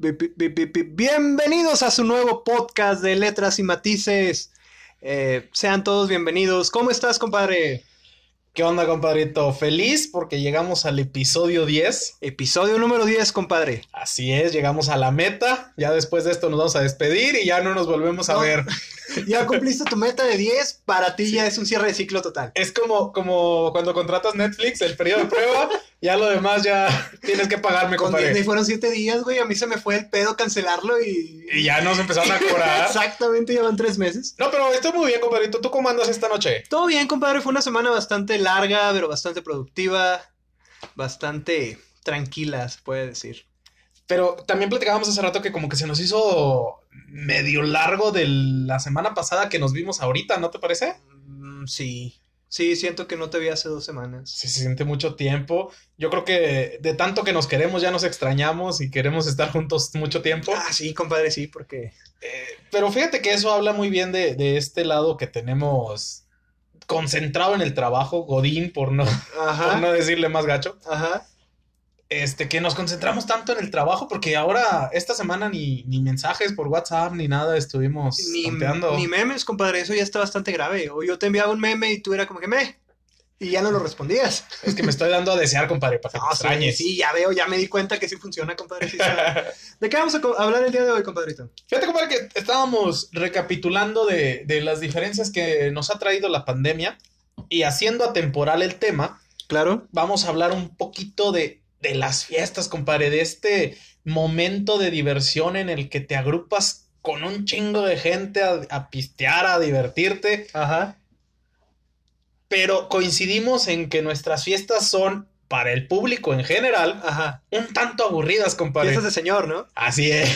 Bienvenidos a su nuevo podcast de Letras y Matices. Eh, sean todos bienvenidos. ¿Cómo estás, compadre? ¿Qué onda, compadrito? Feliz porque llegamos al episodio 10. Episodio número 10, compadre. Así es, llegamos a la meta. Ya después de esto nos vamos a despedir y ya no nos volvemos a ver. Ya cumpliste tu meta de 10, para ti ya es un cierre de ciclo total. Es como, como cuando contratas Netflix, el periodo de prueba, ya lo demás ya tienes que pagarme, Con compadre. Disney fueron 7 días, güey. A mí se me fue el pedo cancelarlo y. Y ya nos empezaron a cobrar. Exactamente, llevan 3 meses. No, pero estoy muy bien, compadrito. ¿Tú cómo andas esta noche? Todo bien, compadre. Fue una semana bastante larga, pero bastante productiva. Bastante tranquila, se puede decir. Pero también platicábamos hace rato que como que se nos hizo medio largo de la semana pasada que nos vimos ahorita, ¿no te parece? Mm, sí. Sí, siento que no te vi hace dos semanas. Sí, se siente mucho tiempo. Yo creo que de tanto que nos queremos ya nos extrañamos y queremos estar juntos mucho tiempo. Ah, sí, compadre, sí, porque. Eh, pero fíjate que eso habla muy bien de, de, este lado que tenemos concentrado en el trabajo, Godín, por no, Ajá. por no decirle más gacho. Ajá. Este, que nos concentramos tanto en el trabajo porque ahora esta semana ni, ni mensajes por WhatsApp ni nada estuvimos Ni, ni memes, compadre, eso ya está bastante grave. O yo te enviaba un meme y tú era como que me. Y ya no lo respondías. Es que me estoy dando a desear, compadre, para que No, extrañes. sí, ya veo, ya me di cuenta que sí funciona, compadre. sí. ¿De qué vamos a hablar el día de hoy, compadrito? Fíjate, compadre, que estábamos recapitulando de, de las diferencias que nos ha traído la pandemia y haciendo atemporal el tema, Claro. vamos a hablar un poquito de, de las fiestas, compadre, de este momento de diversión en el que te agrupas con un chingo de gente a, a pistear, a divertirte, Ajá. Pero coincidimos en que nuestras fiestas son, para el público en general, Ajá. un tanto aburridas, compadre. Fiestas de señor, ¿no? Así es.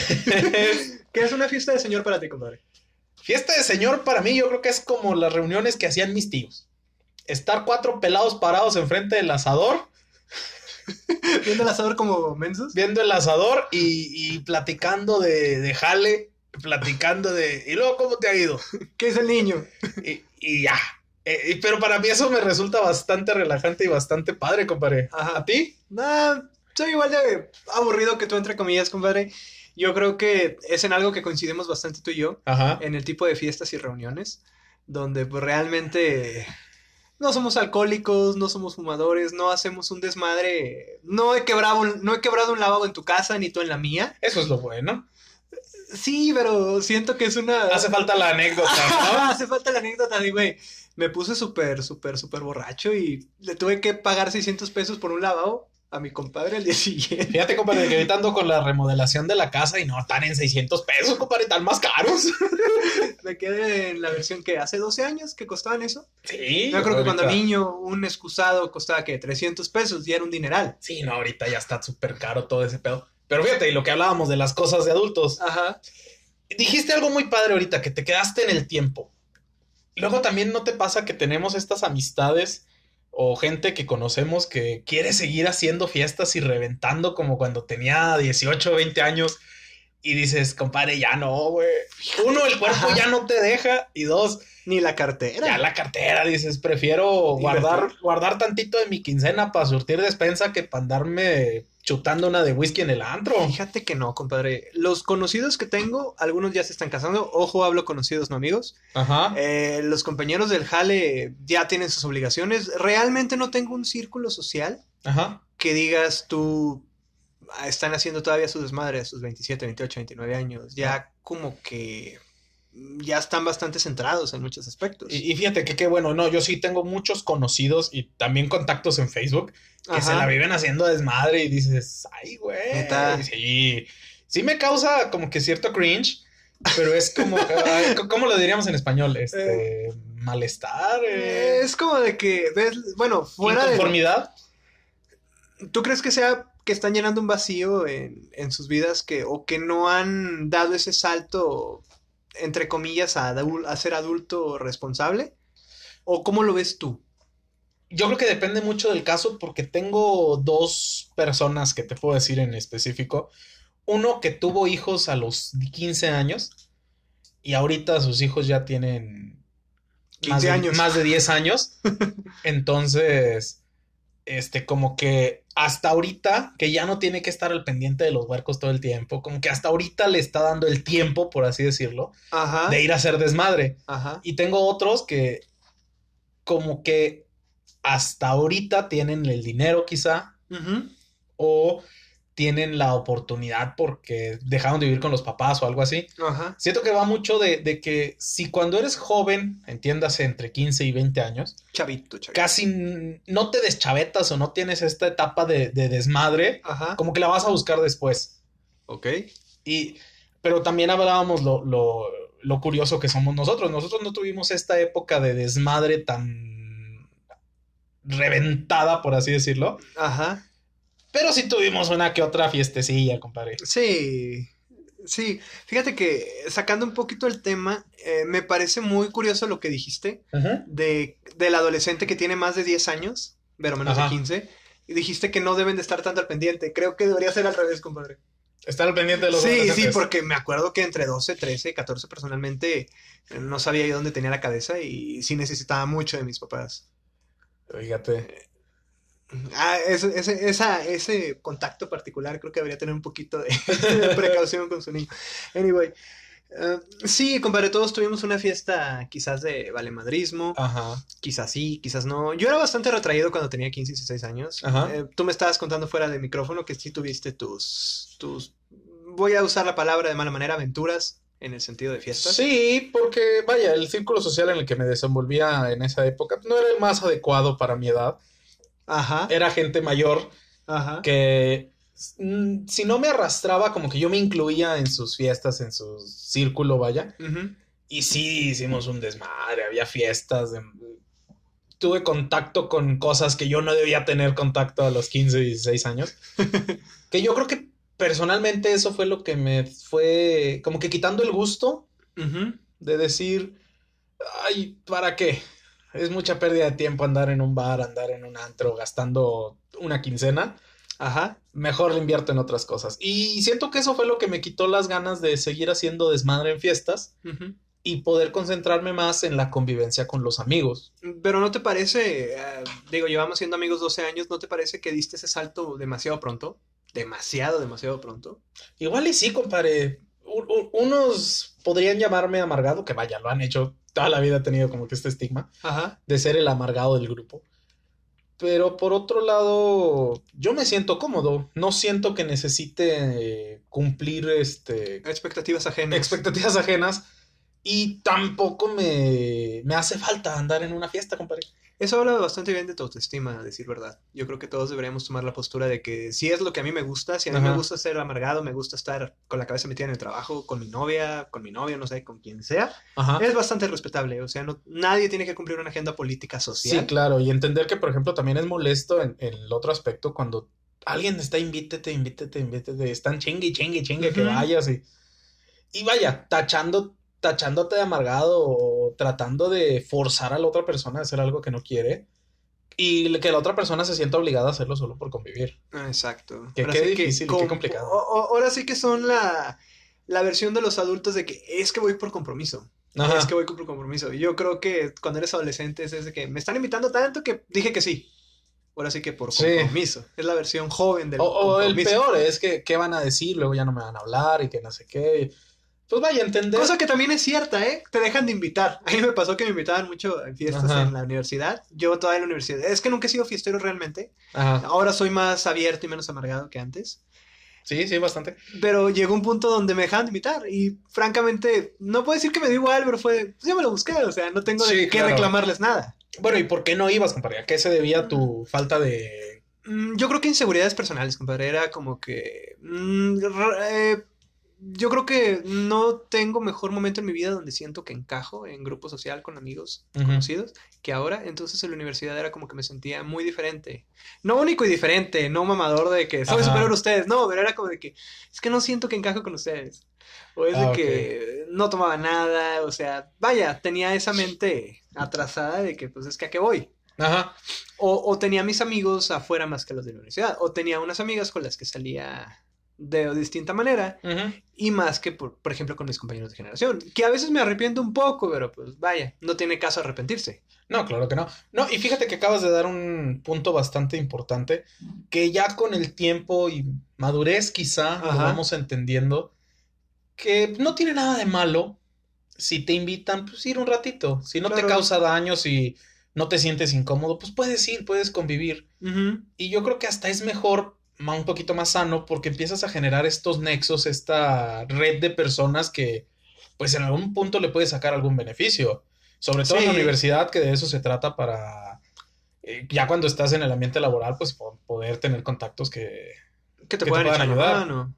¿Qué es una fiesta de señor para ti, compadre? Fiesta de señor para mí yo creo que es como las reuniones que hacían mis tíos. Estar cuatro pelados parados enfrente del asador, ¿Viendo el asador como mensos? viendo el asador y, y platicando de, de jale, platicando de... ¿Y luego cómo te ha ido? ¿Qué es el niño? Y, y ya. Eh, pero para mí eso me resulta bastante relajante y bastante padre, compadre. Ajá. ¿A ti? Nah, soy igual de aburrido que tú, entre comillas, compadre. Yo creo que es en algo que coincidimos bastante tú y yo, Ajá. en el tipo de fiestas y reuniones, donde pues realmente no somos alcohólicos, no somos fumadores, no hacemos un desmadre, no he quebrado un, no he quebrado un lavabo en tu casa ni tú en la mía. Eso es lo bueno. Sí, pero siento que es una... Hace falta la anécdota, ¿no? Hace falta la anécdota de, güey, me puse súper, súper, súper borracho y le tuve que pagar 600 pesos por un lavabo a mi compadre al día siguiente. Fíjate, compadre, que ahorita ando con la remodelación de la casa y no están en 600 pesos, compadre, están más caros. Me quedé en la versión que hace 12 años que costaban eso. Sí. Yo creo que cuando niño un excusado costaba que 300 pesos y era un dineral. Sí, no, ahorita ya está súper caro todo ese pedo. Pero fíjate, y lo que hablábamos de las cosas de adultos. Ajá. Dijiste algo muy padre ahorita, que te quedaste en el tiempo. Luego también no te pasa que tenemos estas amistades o gente que conocemos que quiere seguir haciendo fiestas y reventando como cuando tenía 18 o 20 años. Y dices, compadre, ya no, güey. Uno, el cuerpo Ajá. ya no te deja. Y dos, Ni la cartera. ya la cartera, dices, prefiero guardar, guardar tantito de mi quincena para surtir despensa que para andarme chutando una de whisky en el antro. Fíjate que no, compadre. Los conocidos que tengo, algunos ya se están casando. Ojo, hablo conocidos, no amigos. Ajá. Eh, los compañeros del jale ya tienen sus obligaciones. Realmente no tengo un círculo social Ajá. que digas tú ah, están haciendo todavía su desmadre a sus 27, 28, 29 años. Ya como que ya están bastante centrados en muchos aspectos. Y, y fíjate que qué bueno, no, yo sí tengo muchos conocidos y también contactos en Facebook que Ajá. se la viven haciendo desmadre y dices, ay, güey. Sí, sí me causa como que cierto cringe, pero es como, ¿cómo lo diríamos en español? Este, malestar, eh, Es como de que ves, bueno, fuera de... inconformidad. ¿Tú crees que sea que están llenando un vacío en, en sus vidas que o que no han dado ese salto entre comillas a, ser adulto responsable? ¿O cómo lo ves tú? Yo creo que depende mucho del caso porque tengo dos personas que te puedo decir en específico. Uno que tuvo hijos a los 15 años y ahorita sus hijos ya tienen 15 más de, años. más de 10 años. Entonces, este, como que hasta ahorita, que ya no tiene que estar al pendiente de los huercos todo el tiempo, como que hasta ahorita le está dando el tiempo, por así decirlo, Ajá. de ir a hacer desmadre. Ajá. Y tengo otros que como que hasta ahorita tienen el dinero quizá o tienen la oportunidad porque dejaron de vivir con los papás o algo así. Ajá. Siento que va mucho de, de que si cuando eres joven, entiéndase entre 15 y 20 años, Chavito, chavito. casi no te deschavetas o no tienes esta etapa de, de desmadre, Ajá. como que la vas a buscar después. Ok. Y, pero también hablábamos lo, lo, lo curioso que somos nosotros. Nosotros no tuvimos esta época de desmadre tan reventada, por así decirlo. Ajá. Pero sí tuvimos una que otra fiestecilla, compadre. Sí. Sí. Fíjate que sacando un poquito el tema, eh, me parece muy curioso lo que dijiste de, del adolescente que tiene más de 10 años, pero menos Ajá. de 15. Y dijiste que no deben de estar tanto al pendiente. Creo que debería ser al revés, compadre. Estar al pendiente de los Sí, sí, porque me acuerdo que entre 12, 13, 14 personalmente eh, no sabía yo dónde tenía la cabeza y sí necesitaba mucho de mis papás. Fíjate. Ah, ese, ese, esa, ese contacto particular creo que debería tener un poquito de, de precaución con su niño. Anyway, eh, sí, compadre, todos tuvimos una fiesta quizás de valemadrismo, Ajá. quizás sí, quizás no. Yo era bastante retraído cuando tenía 15 y 16 años. Eh, tú me estabas contando fuera del micrófono que sí tuviste tus, tus, voy a usar la palabra de mala manera, aventuras en el sentido de fiestas. Sí, porque vaya, el círculo social en el que me desenvolvía en esa época no era el más adecuado para mi edad. Ajá, Era gente mayor ajá. que mm, si no me arrastraba, como que yo me incluía en sus fiestas, en su círculo, vaya. Y sí, hicimos un desmadre, había fiestas. de- Tuve contacto con cosas que yo no debía tener contacto a los 15, 16 años. que yo creo que personalmente eso fue lo que me fue como que quitando el gusto de decir, ay, ¿para qué? Es mucha pérdida de tiempo andar en un bar, andar en un antro, gastando una quincena. Ajá. Mejor le invierto en otras cosas. Y siento que eso fue lo que me quitó las ganas de seguir haciendo desmadre en fiestas y poder concentrarme más en la convivencia con los amigos. Pero ¿no te parece, eh, digo, llevamos siendo amigos 12 años, ¿no te parece que diste ese salto demasiado pronto? Demasiado, demasiado pronto. Igual y sí, compadre. U- unos podrían llamarme amargado, que vaya, lo han hecho. Toda la vida he tenido como que este estigma. Ajá. de ser el amargado del grupo. Pero por otro lado, yo me siento cómodo. No siento que necesite eh, cumplir este, Expectativas ajenas. expectativas ajenas. Y tampoco me, me hace falta andar en una fiesta, compadre. Eso habla bastante bien de tu autoestima, a decir verdad. Yo creo que todos deberíamos tomar la postura de que si es lo que a mí me gusta, si a mí Ajá. me gusta ser amargado, me gusta estar con la cabeza metida en el trabajo, con mi novia, con mi novio, no sé, con quien sea, Ajá. es bastante respetable. O sea, no, nadie tiene que cumplir una agenda política social. Sí, claro. Y entender que, por ejemplo, también es molesto en, en el otro aspecto cuando alguien está invítete, invítete, invítete. Están chingue, chingue, chingue que Ujú. vayas y, y vaya, tachando, tachándote de amargado o tratando de forzar a la otra persona a hacer algo que no quiere y que la otra persona se sienta obligada a hacerlo solo por convivir. Ah, Exacto. Que Ahora qué sí difícil y qué com- complicado. o- o- ahora sí que son la, la versión de los adultos de que es que voy por compromiso. Ajá. Es que voy por compromiso. Y yo creo que cuando eres adolescente es ese que me están invitando tanto que dije que sí. Ahora sí que por Sí. compromiso. Es la versión joven del O, o el compromiso. peor es que qué van a decir, luego ya no me van a hablar y que no sé qué. Pues vaya, entender. Cosa que también es cierta, ¿eh? Te dejan de invitar. A mí me pasó que me invitaban mucho en fiestas Ajá. en la universidad. Yo todavía en la universidad. Es que nunca he sido fiestero realmente. Ajá. Ahora soy más abierto y menos amargado que antes. Sí, sí, bastante. Pero llegó un punto donde me dejaban de invitar. Y francamente, no puedo decir que me dio igual, pero fue. Pues ya me lo busqué. O sea, no tengo de Sí, qué claro. reclamarles nada. Bueno, ¿y por qué no ibas, compadre? ¿A qué se debía tu falta de Mm, Yo creo que inseguridades personales, compadre. Era como que. mm, eh, yo creo que no tengo mejor momento en mi vida donde siento que encajo en grupo social con amigos conocidos que ahora. Entonces en la universidad era como que me sentía muy diferente. No único y diferente, no mamador de que soy Ajá. superior a ustedes. No, pero era como de que es que no siento que encajo con ustedes. O es Ah, de ok. que no tomaba nada. O sea, vaya, tenía esa mente atrasada de que pues es que a qué voy. Ajá. O, o tenía mis amigos afuera más que los de la universidad. O tenía unas amigas con las que salía de distinta manera y más que, por, por ejemplo, con mis compañeros de generación, que a veces me arrepiento un poco, pero pues vaya, no tiene caso arrepentirse. No, claro que no. No, y fíjate que acabas de dar un punto bastante importante, que ya con el tiempo y madurez quizá lo vamos entendiendo, que no tiene nada de malo si te invitan, pues ir un ratito. Si no te causa daño, si no te sientes incómodo, pues puedes ir, puedes convivir. Y yo creo que hasta es mejor, un poquito más sano, porque empiezas a generar estos nexos, esta red de personas que, pues en algún punto le puedes sacar algún beneficio. Sobre todo en la universidad, que de eso se trata para, eh, ya cuando estás en el ambiente laboral, pues po- poder tener contactos que... Que te te puedan la ayudar. mano.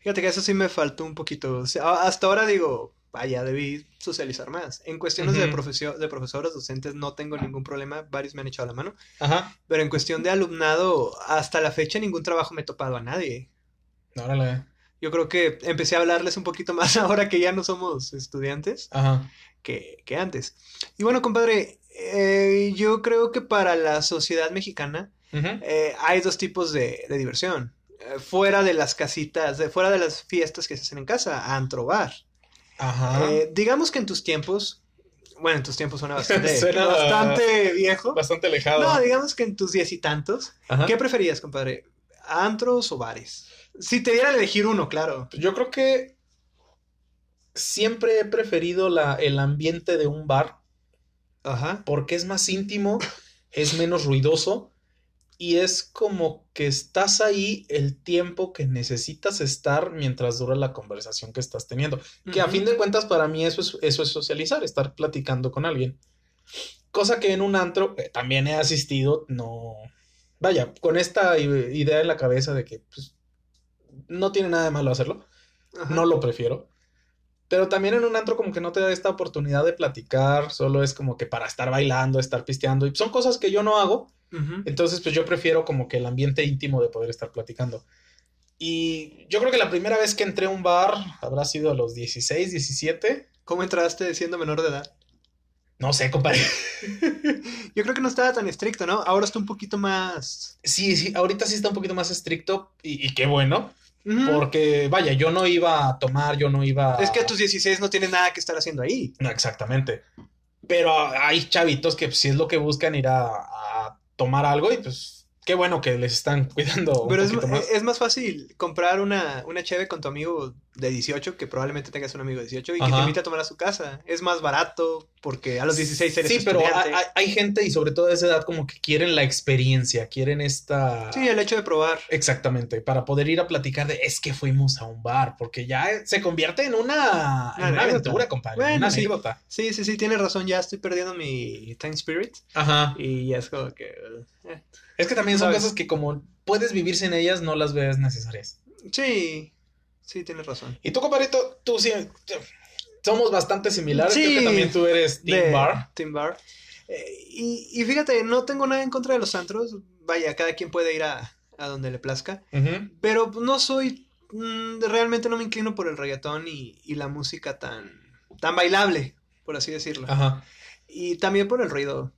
Fíjate que eso sí me faltó un poquito. O sea, a- hasta ahora digo, vaya, debí socializar más. En cuestiones de, Ujú. profesio- de profesores, docentes, no tengo ningún problema. Varios me han echado la mano. Ajá, Pero en cuestión de alumnado, hasta la fecha ningún trabajo me he topado a nadie. órale, Yo creo que empecé a hablarles un poquito más ahora que ya no somos estudiantes ajá, que, que antes. Y bueno, compadre, eh, yo creo que para la sociedad mexicana eh, hay dos tipos de, de diversión. Eh, fuera de las casitas, de, fuera de las fiestas que se hacen en casa, antro bar. Ajá. Eh, digamos que en tus tiempos, bueno, en tus tiempos suena bastante, Suena- bastante viejo. Bastante alejado. No, digamos que en tus diez y tantos, Ajá. ¿qué preferías, compadre? ¿Antros o bares? Si te dieran elegir uno, claro. Yo creo que siempre he preferido la, el ambiente de un bar Ajá. porque es más íntimo, es menos ruidoso y es como que estás ahí el tiempo que necesitas estar mientras dura la conversación que estás teniendo. Que a fin de cuentas para mí eso es, eso es socializar, estar platicando con alguien. Cosa que en un antro eh, también he asistido, no... Vaya, con esta idea en la cabeza de que pues, no tiene nada de malo hacerlo Ajá. no lo prefiero. Pero también en un antro como que no te da esta oportunidad de platicar, solo es como que para estar bailando, estar pisteando, y son cosas que yo no hago, entonces pues yo prefiero como que el ambiente íntimo de poder estar platicando. Y yo creo que la primera vez que entré a un bar habrá sido a los 16, 17, ¿Cómo entraste siendo menor de edad? no sé, compadre. Yo creo que no estaba tan estricto, ¿no? Ahora está un poquito más... Sí, sí, ahorita sí está un poquito más estricto y, y qué bueno, Porque vaya, yo no iba a tomar, yo no iba a... Es que a tus 16 no tienes nada que estar haciendo ahí. No, exactamente. Pero hay chavitos que pues, si es lo que buscan ir a, a tomar algo y pues qué bueno que les están cuidando un Pero es, más. es más fácil comprar una, una cheve con tu amigo de 18, que probablemente tengas un amigo de 18, y que te invite a tomar a su casa. Es más barato porque a los 16 eres Sí, pero hay, gente y sobre todo de esa edad como que quieren la experiencia, quieren esta... Sí, el hecho de probar. Exactamente, para poder ir a platicar de es que fuimos a un bar, porque ya se convierte en una, en Una aventura, compadre, Bueno, una sí. anécdota. Sí, sí, sí, tienes razón. Ya estoy perdiendo mi time spirit. Ajá. Y ya es como que. eh, Es que también son ¿Sabes? cosas que como puedes vivir sin ellas, no las ves necesarias. Sí, sí, tienes razón. Y tú, compadrito, tú sí, somos bastante similares. Creo Sí. que también tú eres Team Bar. Team Bar. Eh, y, y fíjate, no tengo nada en contra de los antros. Vaya, cada quien puede ir a, a donde le plazca. Pero no soy. mm, realmente no me inclino por el reggaetón y, y la música tan, tan bailable, por así decirlo. Ajá. Y también por el ruido.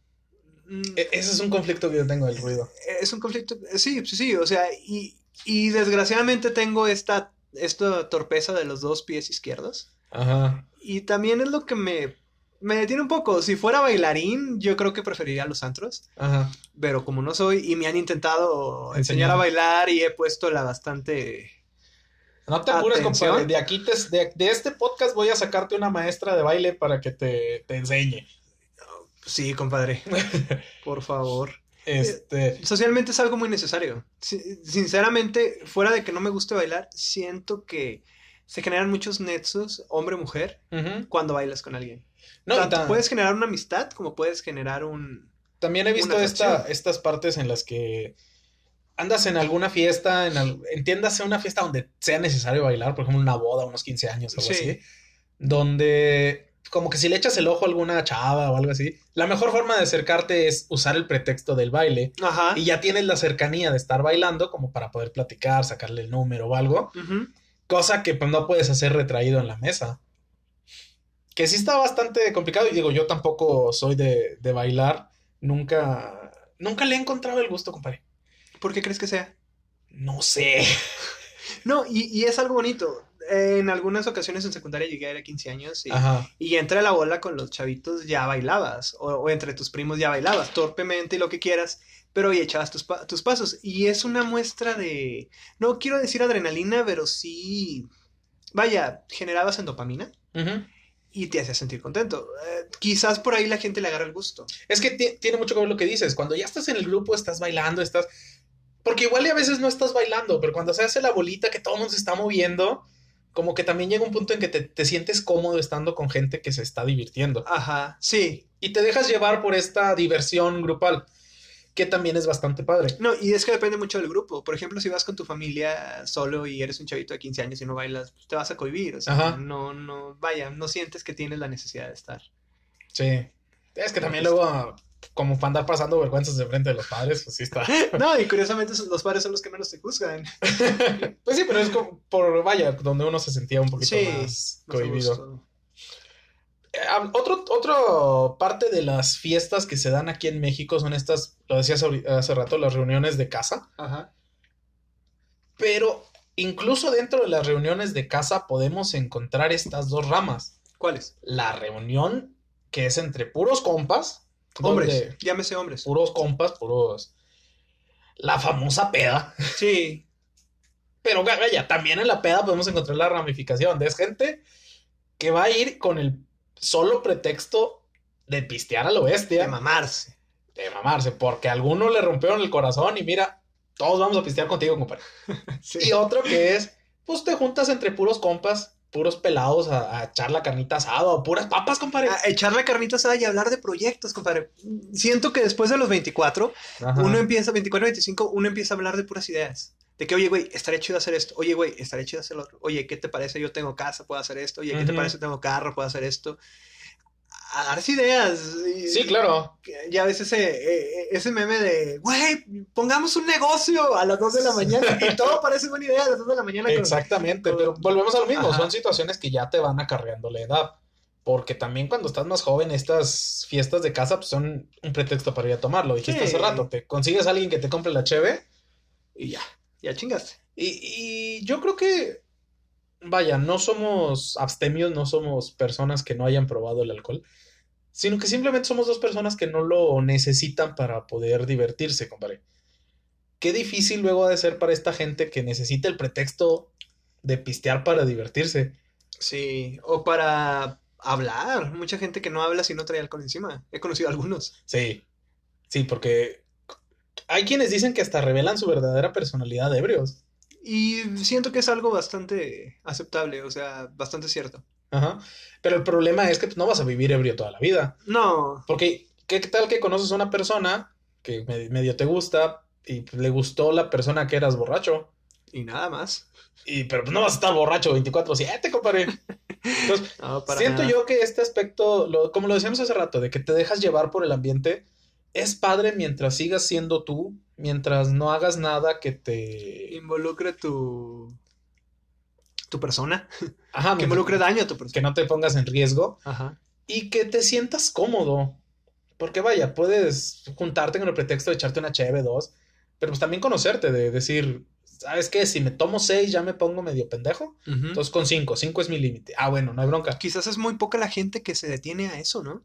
E- ese es un conflicto que yo tengo del ruido. es un conflicto. Sí, sí, sí. O sea, y, y desgraciadamente tengo esta, esta torpeza de los dos pies izquierdos. Ajá. Y también es lo que me, me detiene un poco. Si fuera bailarín, yo creo que preferiría los antros. Ajá. Pero como no soy y me han intentado enseñar, Enseñar. a bailar y he puesto la bastante... No te apures, Atención. compadre. De aquí, te, de, de este podcast voy a sacarte una maestra de baile para que te, te enseñe. Sí, compadre. Por favor. Este. Socialmente es algo muy necesario. Si- Sinceramente, fuera de que no me guste bailar, siento que se generan muchos nexos hombre-mujer cuando bailas con alguien. No, Tanto ta- puedes generar una amistad como puedes generar un... también he visto esta, estas partes en las que andas en alguna fiesta, en al- entiéndase una fiesta donde sea necesario bailar, por ejemplo, una boda, unos 15 años, algo Sí. así, donde como que si le echas el ojo a alguna chava o algo así, la mejor forma de acercarte es usar el pretexto del baile. Ajá. Y ya tienes la cercanía de estar bailando como para poder platicar, sacarle el número o algo, cosa que pues no puedes hacer retraído en la mesa. Que sí está bastante complicado y digo, yo tampoco soy de, de bailar, nunca, nunca le he encontrado el gusto, compadre. ¿Por qué crees que sea? No sé. No, y, y es algo bonito. En algunas ocasiones en secundaria llegué a ir a 15 años y, y entre la bola con los chavitos ya bailabas, o, o entre tus primos ya bailabas, torpemente y lo que quieras, pero y echabas tus, pa- tus pasos. Y es una muestra de, no quiero decir adrenalina, pero sí, vaya, generabas en dopamina y te hacía sentir contento. Eh, quizás por ahí la gente le agarra el gusto. Es que ti- tiene mucho que ver lo que dices. Cuando ya estás en el grupo, estás bailando, estás. Porque igual y a veces no estás bailando, pero cuando se hace la bolita que todo el mundo se está moviendo, como que también llega un punto en que te, te sientes cómodo estando con gente que se está divirtiendo. Ajá, sí. Y te dejas llevar por esta diversión grupal, que también es bastante padre. No, y es que depende mucho del grupo. Por ejemplo, si vas con tu familia solo y eres un chavito de 15 años y no bailas, pues te vas a cohibir. O sea, Ajá. no, no, vaya, no sientes que tienes la necesidad de estar. Sí. Es que también luego, como para andar pasando vergüenzas de frente de los padres, pues sí está. No, y curiosamente los padres son los que menos te juzgan. Pues sí, pero es como por, vaya, donde uno se sentía un poquito Sí, más cohibido. hab- otro, otro parte de las fiestas que se dan aquí en México son estas, lo decías hace rato, las reuniones de casa. Ajá. Pero incluso dentro de las reuniones de casa podemos encontrar estas dos ramas. ¿Cuáles? La reunión que es entre puros compas. Hombres. Llámese hombres. Puros compas, puros. La famosa peda. Sí. Pero vaya, también en la peda podemos encontrar la ramificación de es gente que va a ir con el solo pretexto de pistear a lo bestia. De mamarse. de mamarse, porque a alguno le rompieron el corazón y mira, todos vamos a pistear contigo, compadre. Sí. Y otro que es, pues te juntas entre puros compas, puros pelados a, a echar la carnita asada o puras papas, compadre. A echar la carnita asada y hablar de proyectos, compadre. Siento que después de los 24, Ajá. uno empieza, 24, 25, uno empieza a hablar de puras ideas. De que, oye, güey, estaría chido hacer esto. Oye, güey, estaría chido hacer lo otro. Oye, ¿qué te parece? Yo tengo casa, puedo hacer esto. Oye, ¿qué te parece? Tengo carro, puedo hacer esto. A darse ideas. Y- Sí, claro. Ya ves ese, eh, ese meme de, güey, pongamos un negocio a las 2 de la mañana. Y todo parece buena idea a las 2 de la mañana. con- Exactamente, con- pero volvemos a lo mismo, Ajá. son situaciones que ya te van acarreando la edad. Porque también cuando estás más joven, estas fiestas de casa pues, son un pretexto para ir a tomarlo. Dijiste Sí. hace rato, te consigues a alguien que te compre la cheve y ya. Ya chingaste. Y, y yo creo que, vaya, no somos abstemios, no somos personas que no hayan probado el alcohol, sino que simplemente somos dos personas que no lo necesitan para poder divertirse, compadre. Qué difícil luego ha de ser para esta gente que necesita el pretexto de pistear para divertirse. Sí, o para hablar. Mucha gente que no habla si no trae alcohol encima. He conocido a algunos. Sí, sí, porque hay quienes dicen que hasta revelan su verdadera personalidad de ebrios. Y siento que es algo bastante aceptable, o sea, bastante cierto. Ajá. Pero el problema es que no vas a vivir ebrio toda la vida. No, Porque, ¿qué tal que conoces a una persona que me- medio te gusta y le gustó la persona que eras borracho? y nada más. Y, pero no vas a estar borracho 24-7, compadre. Entonces, No, siento nada. yo que este aspecto, lo- como lo decíamos hace rato, de que te dejas llevar por el ambiente, es padre mientras sigas siendo tú, mientras no hagas nada que te... Involucre tu. Tu persona. Ajá, Que mientras- involucre daño a tu persona. que no te pongas en riesgo Ajá. y que te sientas cómodo. Porque vaya, puedes juntarte con el pretexto de echarte una cheve, dos, pero pues también conocerte, de decir, ¿sabes qué? Si me tomo seis ya me pongo medio pendejo. Entonces con cinco, cinco es mi límite. Ah, bueno, no hay bronca. Quizás es muy poca la gente que se detiene a eso, ¿no?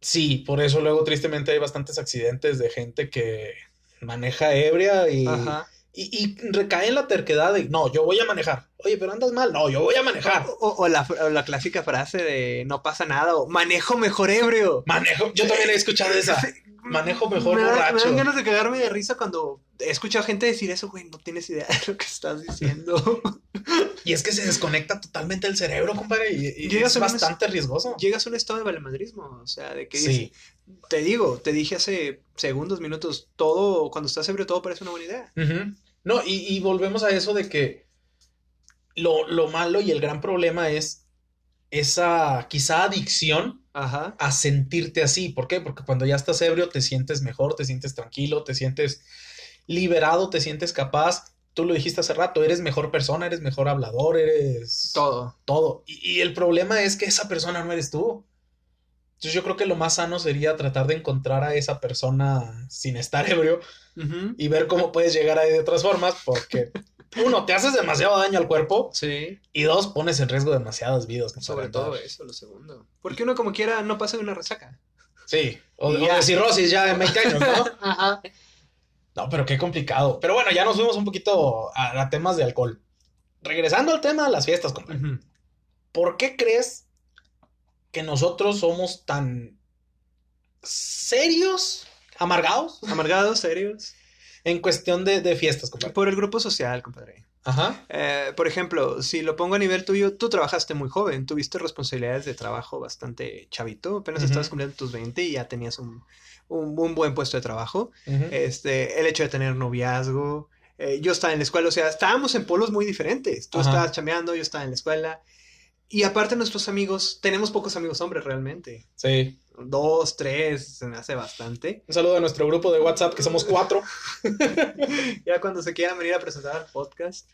Sí, por eso luego tristemente hay bastantes accidentes de gente que maneja ebria y, Ajá. Y, y recae en la terquedad de, no, yo voy a manejar. Oye, pero andas mal. No, yo voy a manejar. O, o la, o la clásica frase de no pasa nada o manejo mejor ebrio. Manejo, yo también he escuchado esa. Manejo mejor me, da- me borracho. dan ganas de cagarme de risa cuando he escuchado gente decir eso, güey, no tienes idea de lo que estás diciendo. Y es que se desconecta totalmente el cerebro, compadre, y, y Llegas es un- bastante riesgoso. Llegas a un estado de valemadrismo, o sea, de que Sí, te digo, te dije hace segundos, minutos, todo, cuando estás ebrio, todo parece una buena idea. ujú. No, y, y volvemos a eso de que lo, lo malo y el gran problema es esa quizá adicción Ajá. a sentirte así. ¿Por qué? Porque cuando ya estás ebrio te sientes mejor, te sientes tranquilo, te sientes liberado, te sientes capaz. Tú lo dijiste hace rato, eres mejor persona, eres mejor hablador, eres Todo. todo. Y, y el problema es que esa persona no eres tú. Entonces yo creo que lo más sano sería tratar de encontrar a esa persona sin estar ebrio y ver cómo puedes llegar ahí de otras formas, porque uno, te haces demasiado daño al cuerpo Sí. y dos, pones en riesgo demasiadas vidas. Sobre todo eso, lo segundo. Porque uno como quiera no pasa de una resaca. Sí, o, Y o ya. de cirrosis ya en 20 años, ¿no? Ajá. No, pero qué complicado. Pero bueno, ya nos fuimos un poquito a, a temas de alcohol. Regresando al tema de las fiestas, compadre. ¿Por qué crees que nosotros somos tan serios, amargados Amargados, serios. en cuestión de, de fiestas, compadre? Por el grupo social, compadre. Ajá. Eh, por ejemplo, si lo pongo a nivel tuyo, tú trabajaste muy joven, tuviste responsabilidades de trabajo bastante chavito, apenas estabas cumpliendo tus 20 y ya tenías un, un, un buen puesto de trabajo. Este, el hecho de tener noviazgo, eh, yo estaba en la escuela, o sea, estábamos en polos muy diferentes. Tú Ajá. estabas chameando, yo estaba en la escuela. Y aparte nuestros amigos, tenemos pocos amigos hombres realmente. Sí. Dos, tres, se me hace bastante. Un saludo a nuestro grupo de WhatsApp, que somos cuatro. ya cuando se quieran venir a presentar podcast.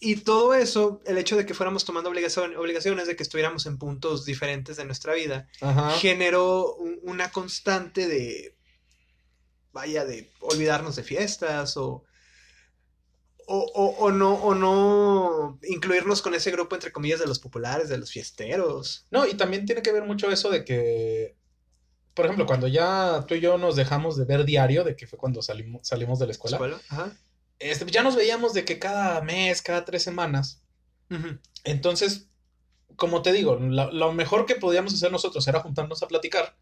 Y todo eso, el hecho de que fuéramos tomando obligación- obligaciones, de que estuviéramos en puntos diferentes de nuestra vida, Ajá. generó un- una constante de, vaya, de olvidarnos de fiestas o, o, o- o no, o no incluirnos con ese grupo, entre comillas, de los populares, de los fiesteros. No, y también tiene que ver mucho eso de que, por ejemplo, cuando ya tú y yo nos dejamos de ver diario, de que fue cuando salimos, salimos de la escuela, ¿Escuela? Ajá. este, ya nos veíamos de que cada mes, cada tres semanas. Entonces, como te digo, lo, lo mejor que podíamos hacer nosotros era juntarnos a platicar.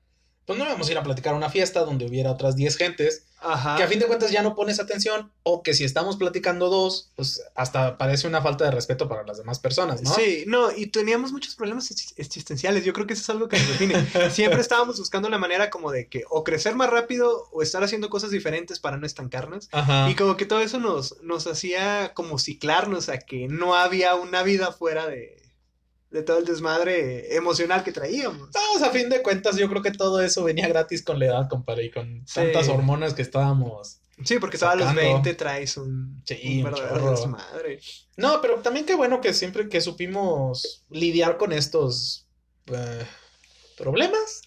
Pues no íbamos a ir a platicar a una fiesta donde hubiera otras 10 gentes, Ajá. que a fin de cuentas ya no pones atención, o que si estamos platicando dos, pues hasta parece una falta de respeto para las demás personas, ¿no? Sí, no, y teníamos muchos problemas exis- existenciales. Yo creo que eso es algo que nos define. Siempre estábamos buscando la manera como de que o crecer más rápido o estar haciendo cosas diferentes para no estancarnos. Ajá. Y como que todo eso nos, nos hacía como ciclarnos a que no había una vida fuera de, de todo el desmadre emocional que traíamos. Vamos, a fin de cuentas, yo creo que todo eso venía gratis con la edad, compadre, y con Sí. tantas hormonas que estábamos. Sí, porque todos los Sacando. 20 traes un, Sí, un desmadre. No, pero también qué bueno que siempre que supimos lidiar con estos eh, problemas,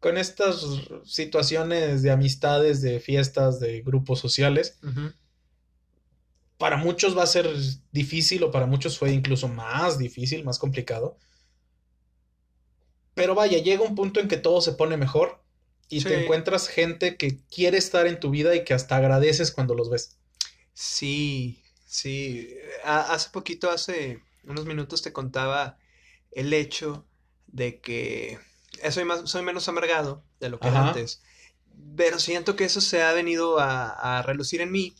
con estas situaciones de amistades, de fiestas, de grupos sociales. Para muchos va a ser difícil o para muchos fue incluso más difícil, más complicado. Pero vaya, llega un punto en que todo se pone mejor y Sí. te encuentras gente que quiere estar en tu vida y que hasta agradeces cuando los ves. Sí, sí. Ha- hace poquito, hace unos minutos te contaba el hecho de que soy más, soy menos amargado de lo que era antes. Pero siento que eso se ha venido a, a relucir en mí.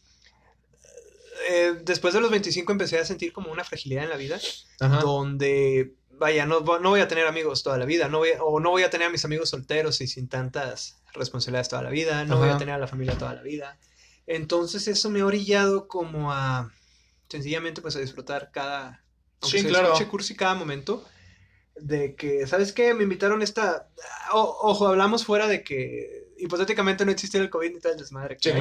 Eh, después de los 25 empecé a sentir como una fragilidad en la vida, Ajá. donde, vaya, no, no voy a tener amigos toda la vida, no voy, a- o no voy a tener a mis amigos solteros y sin tantas responsabilidades toda la vida, no voy a tener a la familia toda la vida. Entonces eso me ha orillado como a, sencillamente, pues a disfrutar cada, aunque Sí, claro. escuche cursi cada momento, de que, ¿sabes qué? Me invitaron esta, o- ojo, hablamos fuera de que hipotéticamente no existiera el COVID ni tal desmadre. Sí, hay.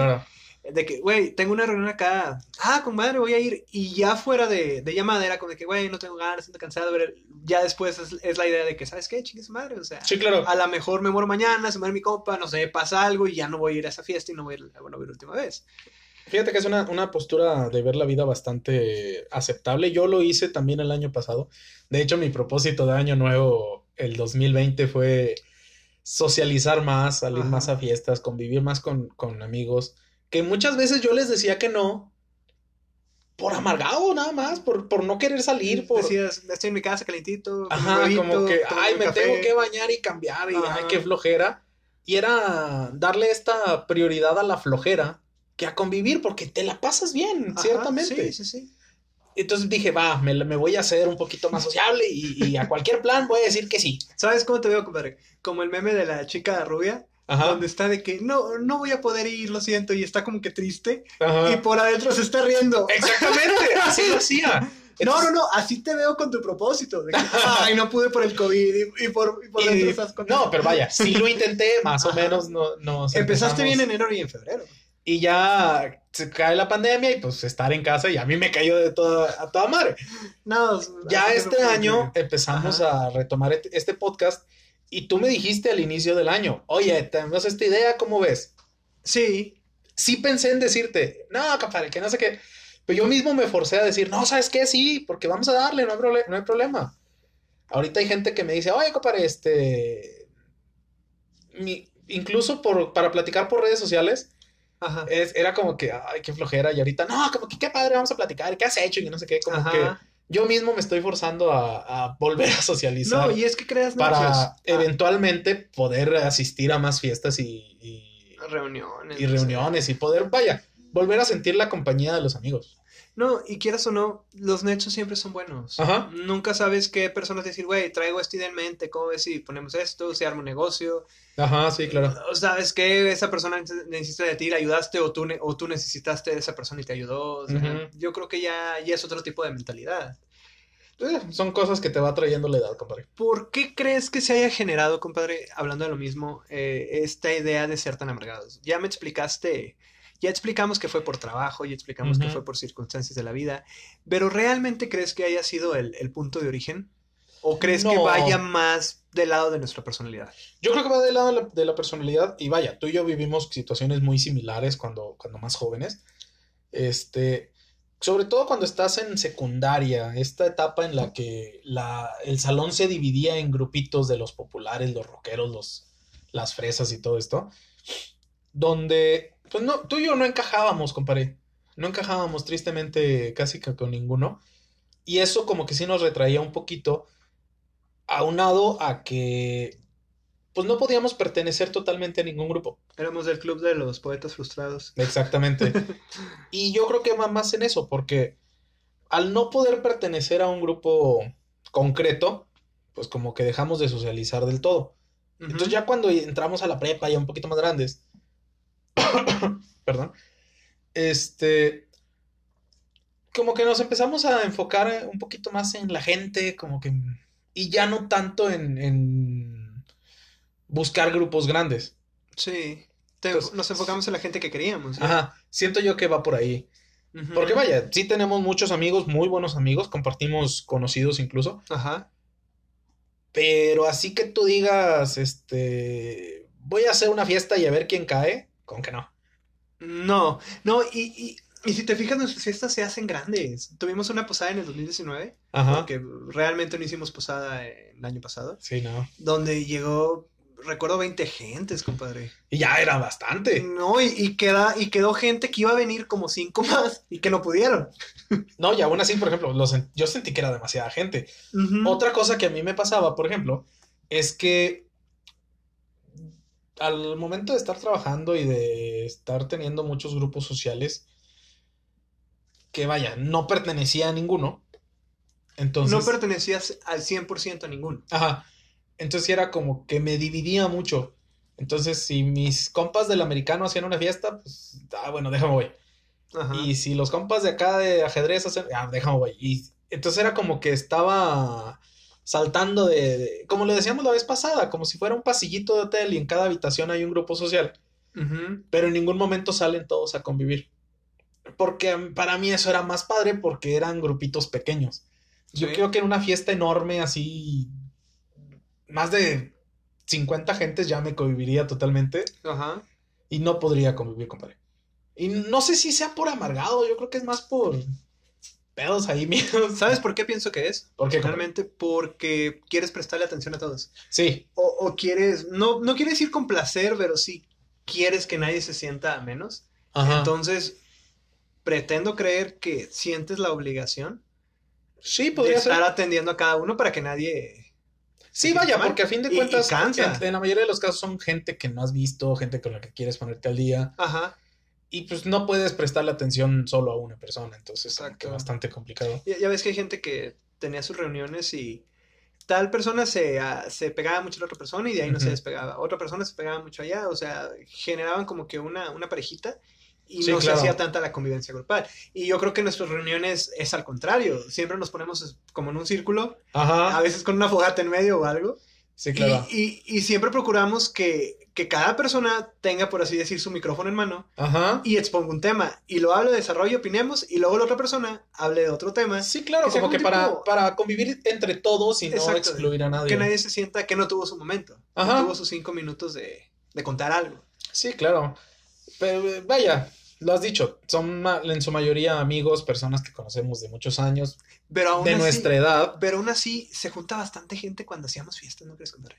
De que, güey, tengo una reunión acá. Ah, compadre, voy a ir. Y ya fuera de, de llamada era como de que, güey, no tengo ganas, estoy cansado. Pero ya después es, es la idea de que, ¿sabes qué? Chingue su madre. O sea, Sí, claro. a lo mejor me muero mañana, se muere mi compa, no sé, pasa algo y ya no voy a ir a esa fiesta y no voy a ir, bueno, voy a ir última vez. Fíjate que es una, una postura de ver la vida bastante aceptable. Yo lo hice también el año pasado. De hecho, mi propósito de año nuevo, el 2020, fue socializar más, salir Ajá. más a fiestas, convivir más con, con amigos. Que muchas veces yo les decía que no. Por amargado, nada más, por, por no querer salir, por... Decías, estoy en mi casa calentito, Ajá, como que, ay, me café". tengo que bañar y cambiar, y Ajá. ay, qué flojera. Y era darle esta prioridad a la flojera que a convivir, porque te la pasas bien, Ajá, ciertamente. Sí, sí, sí. Entonces dije, va, me, me voy a hacer un poquito más sociable y, y a cualquier plan voy a decir que sí. ¿Sabes cómo te veo, compadre? Como el meme de la chica rubia, Ajá. donde está de que no, no voy a poder ir, lo siento, y está como que triste, ajá. y por adentro se está riendo. Exactamente, así lo hacía. No, no, no, así te veo con tu propósito. De que, ay, no pude por el COVID y, y por, y por Y- dentro estás con- no, pero vaya, sí lo intenté, más o menos no, nos Empezaste empezamos- bien en enero y en febrero. Y ya se cae la pandemia y pues estar en casa y a mí me cayó de toda, a toda madre. No, Ya este no año empezamos a retomar et- este podcast y tú me dijiste al inicio del año, oye, tenemos esta idea, ¿cómo ves? Sí, Sí pensé en decirte, no, compadre, que no sé qué, Pero yo mismo me forcé a decir, no, ¿sabes qué? Sí, porque vamos a darle, no hay, no hay problema. Ahorita hay gente que me dice, oye, compadre, este... mi- incluso por, para platicar por redes sociales, Ajá. es- era como que, ay, qué flojera. Y ahorita, no, como que qué padre, vamos a platicar, ¿qué has hecho? Y no sé qué, como Ajá. que yo mismo me estoy forzando a, a volver a socializar No, y es que creas para. Ah, eventualmente poder asistir a más fiestas y, y, reuniones. y reuniones y poder, vaya, volver a sentir la compañía de los amigos. No, y quieras o no, los nexos siempre son buenos. Ajá. Nunca sabes qué personas decir, güey, traigo idea en mente, ¿cómo ves si ponemos esto, si arma un negocio? Ajá, sí, claro. O sabes que esa persona neces- necesita de ti, le ayudaste, o tú, o tú necesitaste de esa persona y te ayudó. O sea. Yo creo que ya, ya es otro tipo de mentalidad. Eh, son cosas que te va trayendo la edad, compadre. ¿Por qué crees que se haya generado, compadre, hablando de lo mismo, eh, esta idea de ser tan amargados? Ya me explicaste, ya explicamos que fue por trabajo, ya explicamos que fue por circunstancias de la vida, pero ¿realmente crees que haya sido el, el punto de origen? ¿O crees que vaya más del lado de nuestra personalidad? Yo creo que va del lado de la, de la personalidad y vaya, tú y yo vivimos situaciones muy similares cuando, cuando más jóvenes. Este, sobre todo cuando estás en secundaria, esta etapa en la que la, el salón se dividía en grupitos de los populares, los rockeros, los, las fresas y todo esto, donde, pues no, tú y yo no encajábamos, compadre. No encajábamos tristemente casi que con ninguno. Y eso como que sí nos retraía un poquito, aunado a que pues no podíamos pertenecer totalmente a ningún grupo. Éramos del club de los poetas frustrados. Exactamente. y yo creo que va más en eso, porque al no poder pertenecer a un grupo concreto, pues como que dejamos de socializar del todo. Entonces ya cuando entramos a la prepa, ya un poquito más grandes, perdón, este, como que nos empezamos a enfocar un poquito más en la gente, como que, y ya no tanto en, en buscar grupos grandes. Sí, te- Entonces- nos enfocamos en la gente que queríamos. Ajá, siento yo que va por ahí. Porque vaya, sí tenemos muchos amigos, muy buenos amigos, compartimos conocidos incluso, Ajá. pero así que tú digas, este, voy a hacer una fiesta y a ver quién cae, con que no. No, no, y, y, y si te fijas, nuestras fiestas se hacen grandes. Tuvimos una posada en el 2019, Ajá. porque realmente no hicimos posada el año pasado, Sí, no. donde llegó, recuerdo, 20 gentes, compadre. Y ya era bastante. No, y, y, queda, y quedó gente que iba a venir como cinco más y que no pudieron. No, y aún así, por ejemplo, lo sen- yo sentí que era demasiada gente. Otra cosa que a mí me pasaba, por ejemplo, es que al momento de estar trabajando y de estar teniendo muchos grupos sociales, que vaya, no pertenecía a ninguno. Entonces, no pertenecías al 100% a ninguno. ajá. Entonces era como que me dividía mucho. Entonces, si mis compas del americano hacían una fiesta, pues, ah, bueno, déjame voy. Ajá. Y si los compas de acá de ajedrez hacen, ah, déjame voy. Y entonces era como que estaba saltando de, de- como le decíamos la vez pasada, como si fuera un pasillito de hotel y en cada habitación hay un grupo social, pero en ningún momento salen todos a convivir. Porque mm, para mí eso era más padre porque eran grupitos pequeños. Yo creo que en una fiesta enorme así, más de 50 gentes ya me conviviría totalmente Ajá. y no podría convivir, compadre. Y no sé si sea por amargado, yo creo que es más por pedos ahí míos. ¿Sabes por qué pienso que es? ¿Por qué, compadre? Realmente porque quieres prestarle atención a todos. Sí, O, o quieres, no, no quieres ir con placer, pero sí quieres que nadie se sienta a menos. ajá. Entonces, pretendo creer que sientes la obligación sí, de podría ser. estar atendiendo a cada uno para que nadie... Sí, vaya, porque a fin de Y- y cuentas, cansa. en, en la mayoría de los casos son gente que no has visto, gente con la que quieres ponerte al día, Ajá. Y pues no puedes prestarle atención solo a una persona, entonces Exacto. bastante complicado. Ya, ya ves que hay gente que tenía sus reuniones y tal persona se, ah, se pegaba mucho a la otra persona y de ahí no se despegaba. Otra persona se pegaba mucho allá, o sea, generaban como que una, una parejita y Sí, no claro. se hacía tanta la convivencia grupal. Y yo creo que en nuestras reuniones es al contrario, siempre nos ponemos como en un círculo, a veces con una fogata en medio o algo, sí, claro. y, y- y siempre procuramos que, que cada persona tenga, por así decir, su micrófono en mano Ajá. y exponga un tema, y lo hable, desarrolle, opinemos, y luego la otra persona hable de otro tema. Sí, claro, que como que para, para convivir entre todos y no excluir a nadie. que nadie se sienta que no tuvo su momento, Ajá. tuvo sus cinco minutos de, de contar algo. Sí, claro. Pero vaya, lo has dicho, son en su mayoría amigos, personas que conocemos de muchos años, Pero aún de así, nuestra edad. pero aún así se junta bastante gente cuando hacíamos fiestas, ¿no crees, compadre?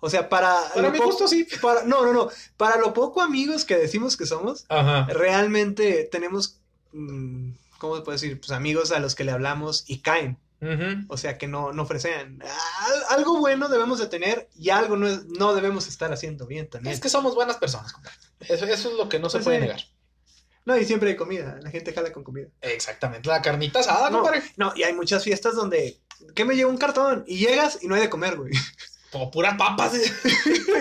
O sea, para... Para mi gusto, sí. para- no, no, no. Para lo poco amigos que decimos que somos, Ajá. realmente tenemos, mm, ¿cómo se puede decir? Pues amigos a los que le hablamos y caen. O sea, que no, no ofrecen. Al- algo bueno debemos de tener y algo no, es- no debemos estar haciendo bien también. Es que somos buenas personas, compadre. Eso, eso es lo que no se Pues puede sí. negar. No, y siempre hay comida. La gente jala con comida. Exactamente. La carnita asada, No, compadre. no, y hay muchas fiestas donde... ¿Qué me lleva un cartón? Y llegas y no hay de comer, güey. O puras papas.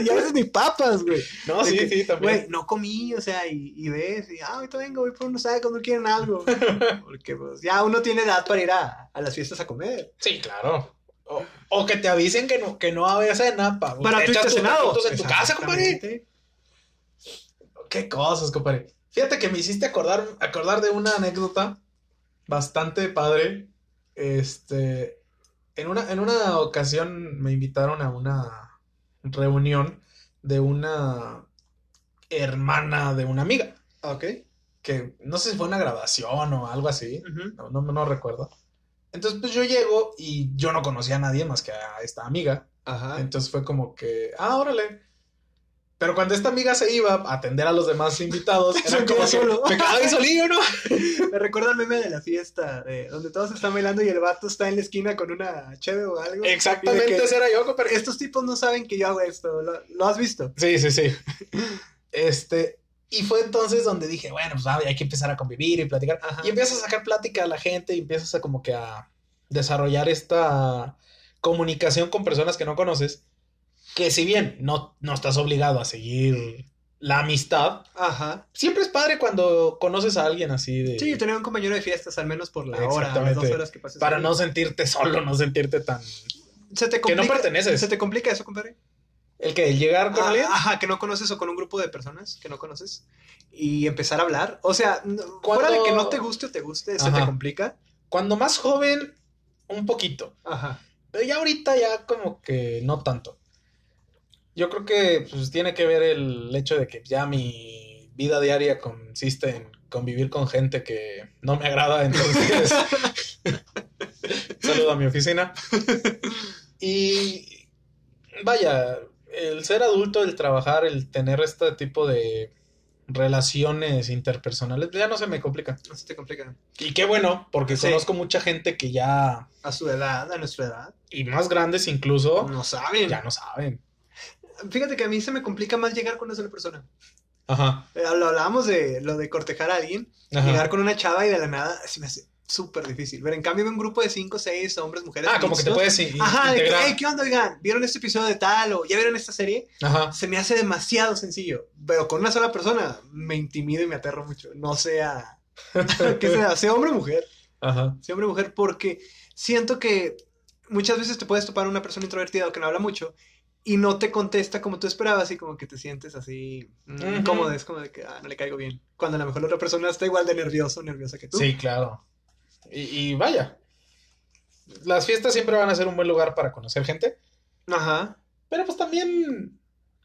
y a veces ni papas, güey. No, De sí, que, sí, también. Güey, no comí, o sea, y, y ves, y ah, ahorita vengo, voy por unos tacos, no quieren algo. Porque pues ya uno tiene edad para ir a, a las fiestas a comer. Sí, claro. O, o que te avisen que no, que no va a haber cena. Pa, Para te tú echas tus cenado. en tu casa, compadre. Qué cosas, compadre. Fíjate que me hiciste acordar, acordar de una anécdota bastante padre. Este, en una, en una ocasión me invitaron a una reunión de una hermana de una amiga, Ok. que no sé si fue una grabación o algo así, no, no recuerdo. Entonces, pues yo llego y yo no conocía a nadie más que a esta amiga. Ajá. Entonces fue como que, ah, órale. Pero cuando esta amiga se iba a atender a los demás invitados, era como que solo. me quedaba ahí solillo, ¿no? Me recuerda el meme de la fiesta, de donde todos están bailando y el vato está en la esquina con una cheve o algo. Exactamente, ese era yo, compadre. Estos tipos no saben que yo hago esto. ¿Lo, lo has visto? Sí, sí, sí. Este, y fue entonces donde dije, bueno, pues ah, hay que empezar a convivir y platicar. Ajá. Y empiezas a sacar plática a la gente y empiezas a como que a desarrollar esta comunicación con personas que no conoces, que si bien no, no estás obligado a seguir la amistad, Ajá. siempre es padre cuando conoces a alguien así de... Sí, tener un compañero de fiestas, al menos por la hora, las dos horas que pases. para ahí. no sentirte solo, no sentirte tan... Se te que no complica- perteneces. ¿Se te complica eso, compadre? El que el llegar con Ah, alguien... Ajá, que no conoces o con un grupo de personas que no conoces y empezar a hablar. O sea, Cuando- fuera de que no te guste o te guste, se te complica. Cuando más joven, un poquito. Ajá. Pero ya ahorita ya como que no tanto. Yo creo que pues tiene que ver el hecho de que ya mi vida diaria consiste en convivir con gente que no me agrada, entonces saludo a mi oficina. Y vaya, el ser adulto, el trabajar, el tener este tipo de relaciones interpersonales, ya no se me complica. No se te complica. Y qué bueno, porque Sí. conozco mucha gente que ya, A su edad, a nuestra edad, y más grandes incluso, no saben. ya no saben. Fíjate que a mí se me complica más llegar con una sola persona. Ajá. Eh, Lo hablábamos de lo de cortejar a alguien, ajá. llegar con una chava y de la nada se me hace súper difícil. Pero en cambio, un grupo de cinco, seis hombres, mujeres. Ah, como que te puedes in- Ajá, de que. "Hey, ¿qué onda, oigan? ¿Vieron este episodio de tal o ya vieron esta serie? Ajá. Se me hace demasiado sencillo. Pero con una sola persona me intimido y me aterro mucho. No sea. que sea, sea hombre o mujer. Ajá. Sea hombre o mujer, porque siento que muchas veces te puedes topar una persona introvertida o que no habla mucho y no te contesta como tú esperabas y como que te sientes así incómodo. Es como de que ah, no le caigo bien. Cuando a lo mejor la otra persona está igual de nervioso o nerviosa que tú. Sí, claro. Y, y vaya. Las fiestas siempre van a ser un buen lugar para conocer gente. Ajá. Pero pues también,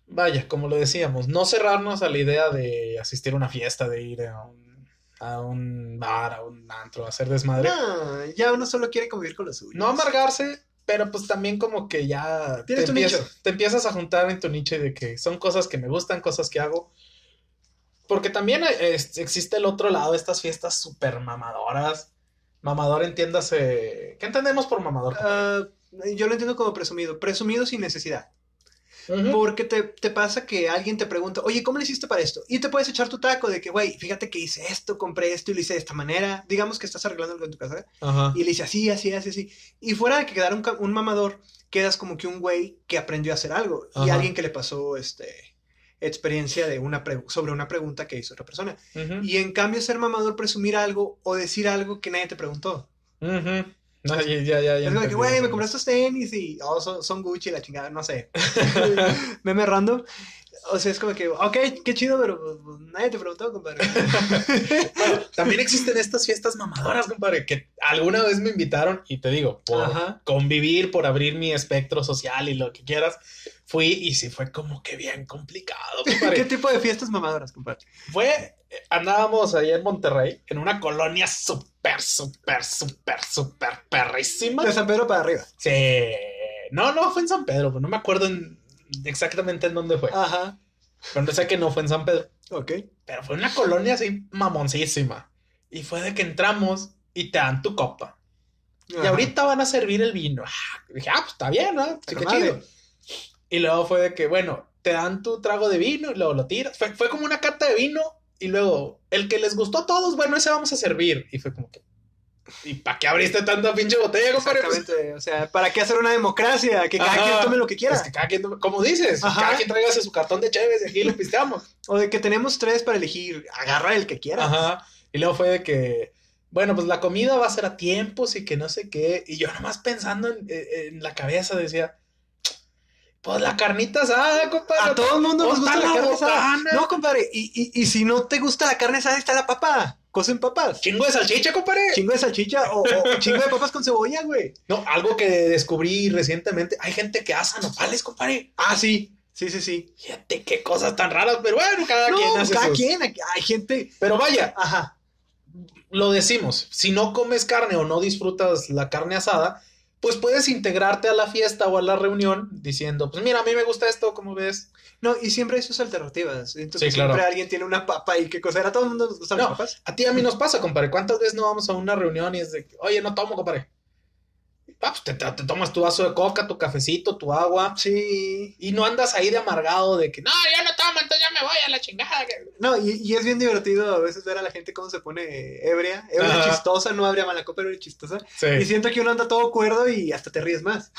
vaya, como lo decíamos, no cerrarnos a la idea de asistir a una fiesta, de ir a un, a un bar, a un antro, a hacer desmadre. No, ya uno solo quiere convivir con los suyos. No amargarse, pero pues también como que ya te, tu empiezas- nicho. te empiezas a juntar en tu nicho y de que son cosas que me gustan, cosas que hago. Porque también eh, es- existe el otro lado de estas fiestas súper mamadoras. Mamador, entiéndase. ¿Qué entendemos por mamador? Ah, yo lo entiendo como presumido. Presumido sin necesidad. Porque te, te pasa que alguien te pregunta, oye, ¿cómo le hiciste para esto? Y te puedes echar tu taco de que, güey, fíjate que hice esto, compré esto y lo hice de esta manera. Digamos que estás arreglando algo en tu casa Ajá. y le hice así, así, así, así. Y fuera de que quedara un, un mamador, quedas como que un güey que aprendió a hacer algo y alguien que le pasó este, experiencia de una sobre una pregunta que hizo otra persona. Y en cambio, ser mamador, presumir algo o decir algo que nadie te preguntó. No, ya, ya, ya, Es como que, güey, me compré estos tenis y oh, son, son Gucci, la chingada, no sé. Meme random. O sea, es como que, ok, qué chido, pero pues, pues, nadie te preguntó, compadre. Bueno, también existen estas fiestas mamadoras, compadre, que alguna vez me invitaron y te digo, por Ajá. convivir, por abrir mi espectro social y lo que quieras, fui y sí fue como que bien complicado, ¿Qué compadre. tipo de fiestas mamadoras, compadre? Fue, andábamos ahí en Monterrey, en una colonia súper, súper, súper, súper perrísima. De San Pedro para arriba. Sí. No, no fue en San Pedro, no me acuerdo en- exactamente en dónde fue. Ajá. Pero sé que no fue en San Pedro. Ok. Pero fue una colonia así mamoncísima. Y fue de que entramos y te dan tu copa. Y ahorita van a servir el vino. Ah, dije, ah, pues está bien, ¿no? Sí, qué chido. Y luego fue de que, bueno, te dan tu trago de vino y luego lo tiras. Fue, fue como una cata de vino y luego el que les gustó a todos, bueno, ese vamos a servir. Y fue como que, ¿y para qué abriste tanta pinche botella, compadre? Exactamente. O sea, ¿para qué hacer una democracia? Que cada Ajá. quien tome lo que quiera. que cada quien, como dices, Ajá. cada quien tráigase su cartón de Chévez y aquí lo pisteamos. O de que tenemos tres para elegir. Agarra el que quiera. Ajá. Y luego fue de que, bueno, pues la comida va a ser a tiempos y que no sé qué. Y yo nomás pensando en, en- en la cabeza decía, pues la carnita asada, compadre. A todo el mundo nos gusta la la carne asada. No, compadre. Y, y, y si no te gusta la carne asada, está la papa. Cocen papas. Chingo de salchicha, compadre. Chingo de salchicha o, o chingo de papas con cebolla, güey. No, algo que descubrí recientemente. Hay gente que asa nopales, compadre. Ah, sí. Sí, sí, sí. Fíjate qué cosas tan raras, pero bueno, cada No, quien hace cada sus- quien. Hay gente. Pero vaya, Ajá. lo decimos, si no comes carne o no disfrutas la carne asada, pues puedes integrarte a la fiesta o a la reunión diciendo, pues mira, a mí me gusta esto, ¿cómo ves? No, y siempre hay sus alternativas. Entonces Sí, claro. siempre alguien tiene una papa y qué cosa. A todo el mundo nos gustan No. las papas. A ti a mí nos pasa, compadre. ¿Cuántas veces no vamos a una reunión y es de, oye, no tomo, compadre? Ah, pues te, te- te tomas tu vaso de coca, tu cafecito, tu agua, Sí. y no andas ahí de amargado de que, no, yo no tomo, entonces ya me voy a la chingada. que-". No, y, y es bien divertido a veces ver a la gente cómo se pone ebria. Ebria Ajá. chistosa, no habría mala copa, ebria chistosa. Y Sí. siento que uno anda todo cuerdo y hasta te ríes más.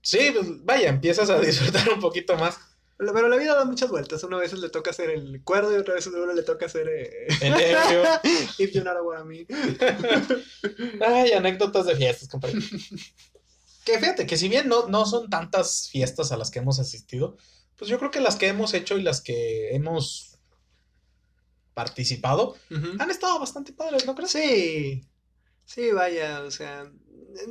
Sí, pues vaya, empiezas a disfrutar un poquito más. Pero la vida da muchas vueltas. Una vez le toca hacer el cuerdo y otra vez uno le toca hacer eh, El ebrio. If You Not What I Mean. Ay, anécdotas de fiestas, compadre. Que fíjate, que si bien no, no son tantas fiestas a las que hemos asistido, pues yo creo que las que hemos hecho y las que hemos participado han estado bastante padres, ¿no crees? Sí, sí, vaya, o sea,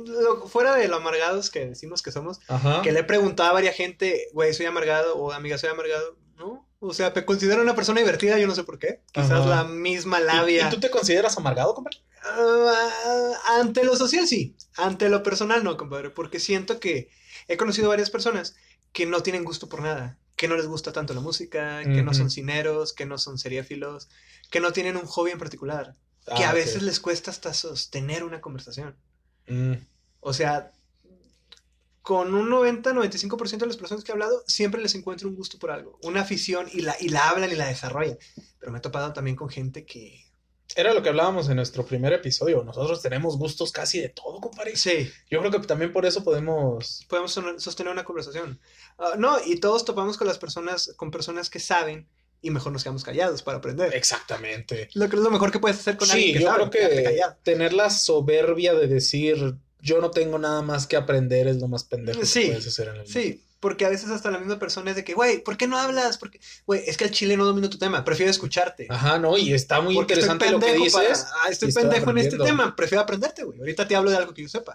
lo- fuera de lo amargados que decimos que somos, Ajá. que le he preguntado a varias gente, güey, soy amargado o amiga, soy amargado, ¿no? O sea, me considero una persona divertida, yo no sé por qué. Quizás Ajá. la misma ¿Y- labia. ¿Y, tú te consideras amargado, compadre? Ah, ante lo social sí, ante lo personal no, compadre, porque siento que he conocido varias personas que no tienen gusto por nada, que no les gusta tanto la música, que no son cineros, que no son seriéfilos, que no tienen un hobby en particular, que Ah, a veces les cuesta hasta sostener una conversación. Mm, O sea, con un 90-95% de las personas que he hablado, siempre les encuentro un gusto por algo, una afición y la, y la hablan y la desarrollan. Pero me he topado también con gente que... Era lo que hablábamos en nuestro primer episodio. Nosotros tenemos gustos casi de todo, compadre. Sí, Yo creo que también por eso podemos. podemos sostener una conversación. Ah, no, y todos topamos con las personas, con personas que saben y mejor nos quedamos callados para aprender. Exactamente. Lo que es lo mejor que puedes hacer con Sí, alguien que yo sabe, creo que callado. tener la soberbia de decir yo no tengo nada más que aprender es lo más pendejo Sí, que puedes hacer en el mundo. Sí, porque a veces hasta la misma persona es de que, güey, ¿por qué no hablas? Porque, güey, es que el chile no domino tu tema, prefiero escucharte. Ajá, no, y está muy Porque interesante lo que para- dices. ah, estoy pendejo en este tema, prefiero aprenderte, güey. Ahorita te hablo de algo que yo sepa.